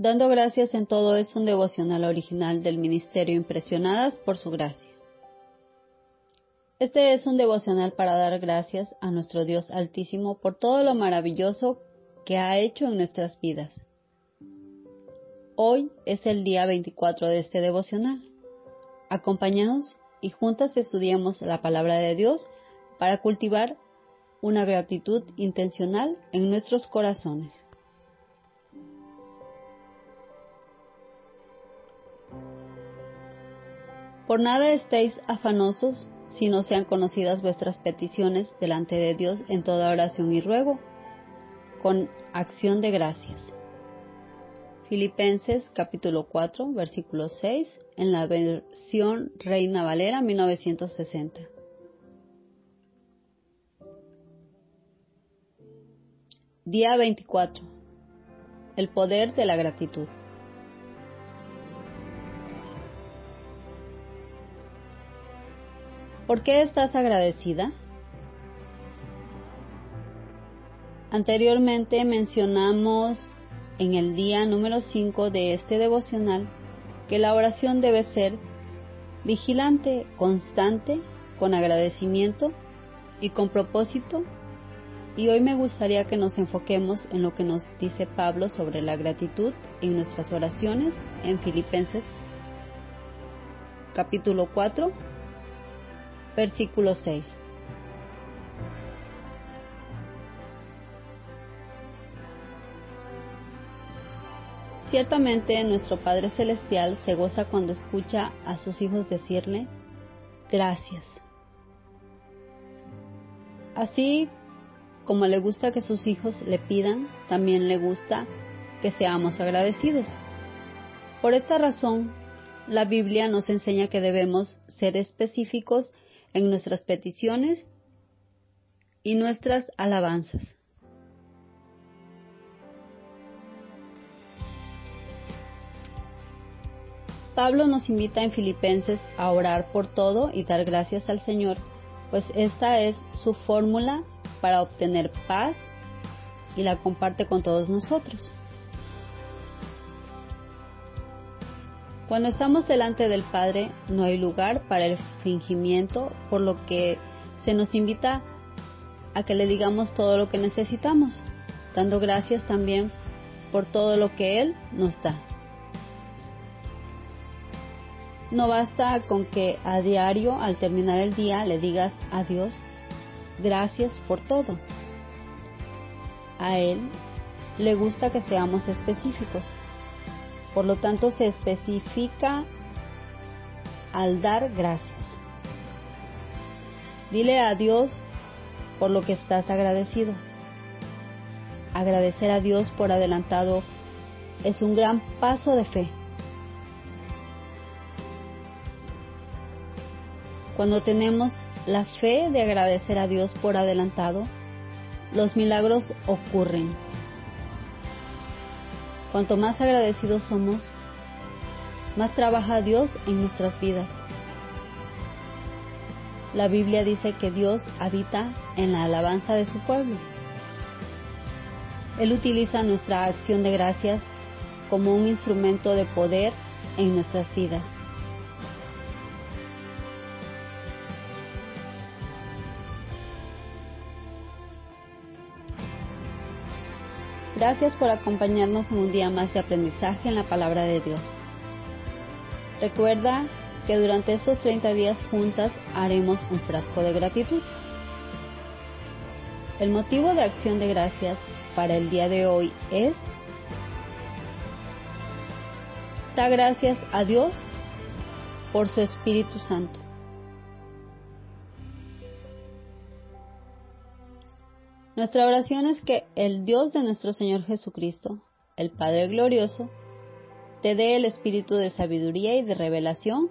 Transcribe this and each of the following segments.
Dando gracias en todo es un devocional original del Ministerio Impresionadas por su gracia. Este es un devocional para dar gracias a nuestro Dios Altísimo por todo lo maravilloso que ha hecho en nuestras vidas. Hoy es el día 24 de este devocional. Acompáñanos y juntas estudiemos la palabra de Dios para cultivar una gratitud intencional en nuestros corazones. Por nada estéis afanosos, si no sean conocidas vuestras peticiones delante de Dios en toda oración y ruego, con acción de gracias. Filipenses capítulo 4, versículo 6, en la versión Reina Valera 1960. Día 24. El poder de la gratitud. ¿Por qué estás agradecida? Anteriormente mencionamos en el día número 5 de este devocional que la oración debe ser vigilante, constante, con agradecimiento y con propósito. Y hoy me gustaría que nos enfoquemos en lo que nos dice Pablo sobre la gratitud en nuestras oraciones en Filipenses capítulo 4 versículo 6. Ciertamente nuestro Padre Celestial se goza cuando escucha a sus hijos decirle, gracias. Así como le gusta que sus hijos le pidan, también le gusta que seamos agradecidos. Por esta razón, la Biblia nos enseña que debemos ser específicos en nuestras peticiones y nuestras alabanzas. Pablo nos invita en Filipenses a orar por todo y dar gracias al Señor, pues esta es su fórmula para obtener paz y la comparte con todos nosotros. Cuando estamos delante del Padre no hay lugar para el fingimiento, por lo que se nos invita a que le digamos todo lo que necesitamos, dando gracias también por todo lo que Él nos da. No basta con que a diario, al terminar el día, le digas a Dios, gracias por todo. A Él le gusta que seamos específicos. Por lo tanto, se especifica al dar gracias. Dile a Dios por lo que estás agradecido. Agradecer a Dios por adelantado es un gran paso de fe. Cuando tenemos la fe de agradecer a Dios por adelantado, los milagros ocurren. Cuanto más agradecidos somos, más trabaja Dios en nuestras vidas. La Biblia dice que Dios habita en la alabanza de su pueblo. Él utiliza nuestra acción de gracias como un instrumento de poder en nuestras vidas. Gracias por acompañarnos en un día más de aprendizaje en la palabra de Dios. Recuerda que durante estos 30 días juntas haremos un frasco de gratitud. El motivo de acción de gracias para el día de hoy es da gracias a Dios por su Espíritu Santo. Nuestra oración es que el Dios de nuestro Señor Jesucristo, el Padre Glorioso, te dé el espíritu de sabiduría y de revelación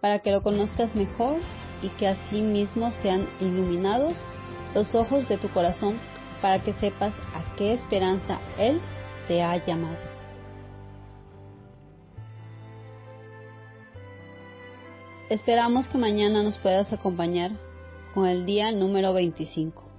para que lo conozcas mejor y que así mismo sean iluminados los ojos de tu corazón para que sepas a qué esperanza Él te ha llamado. Esperamos que mañana nos puedas acompañar con el día número 25.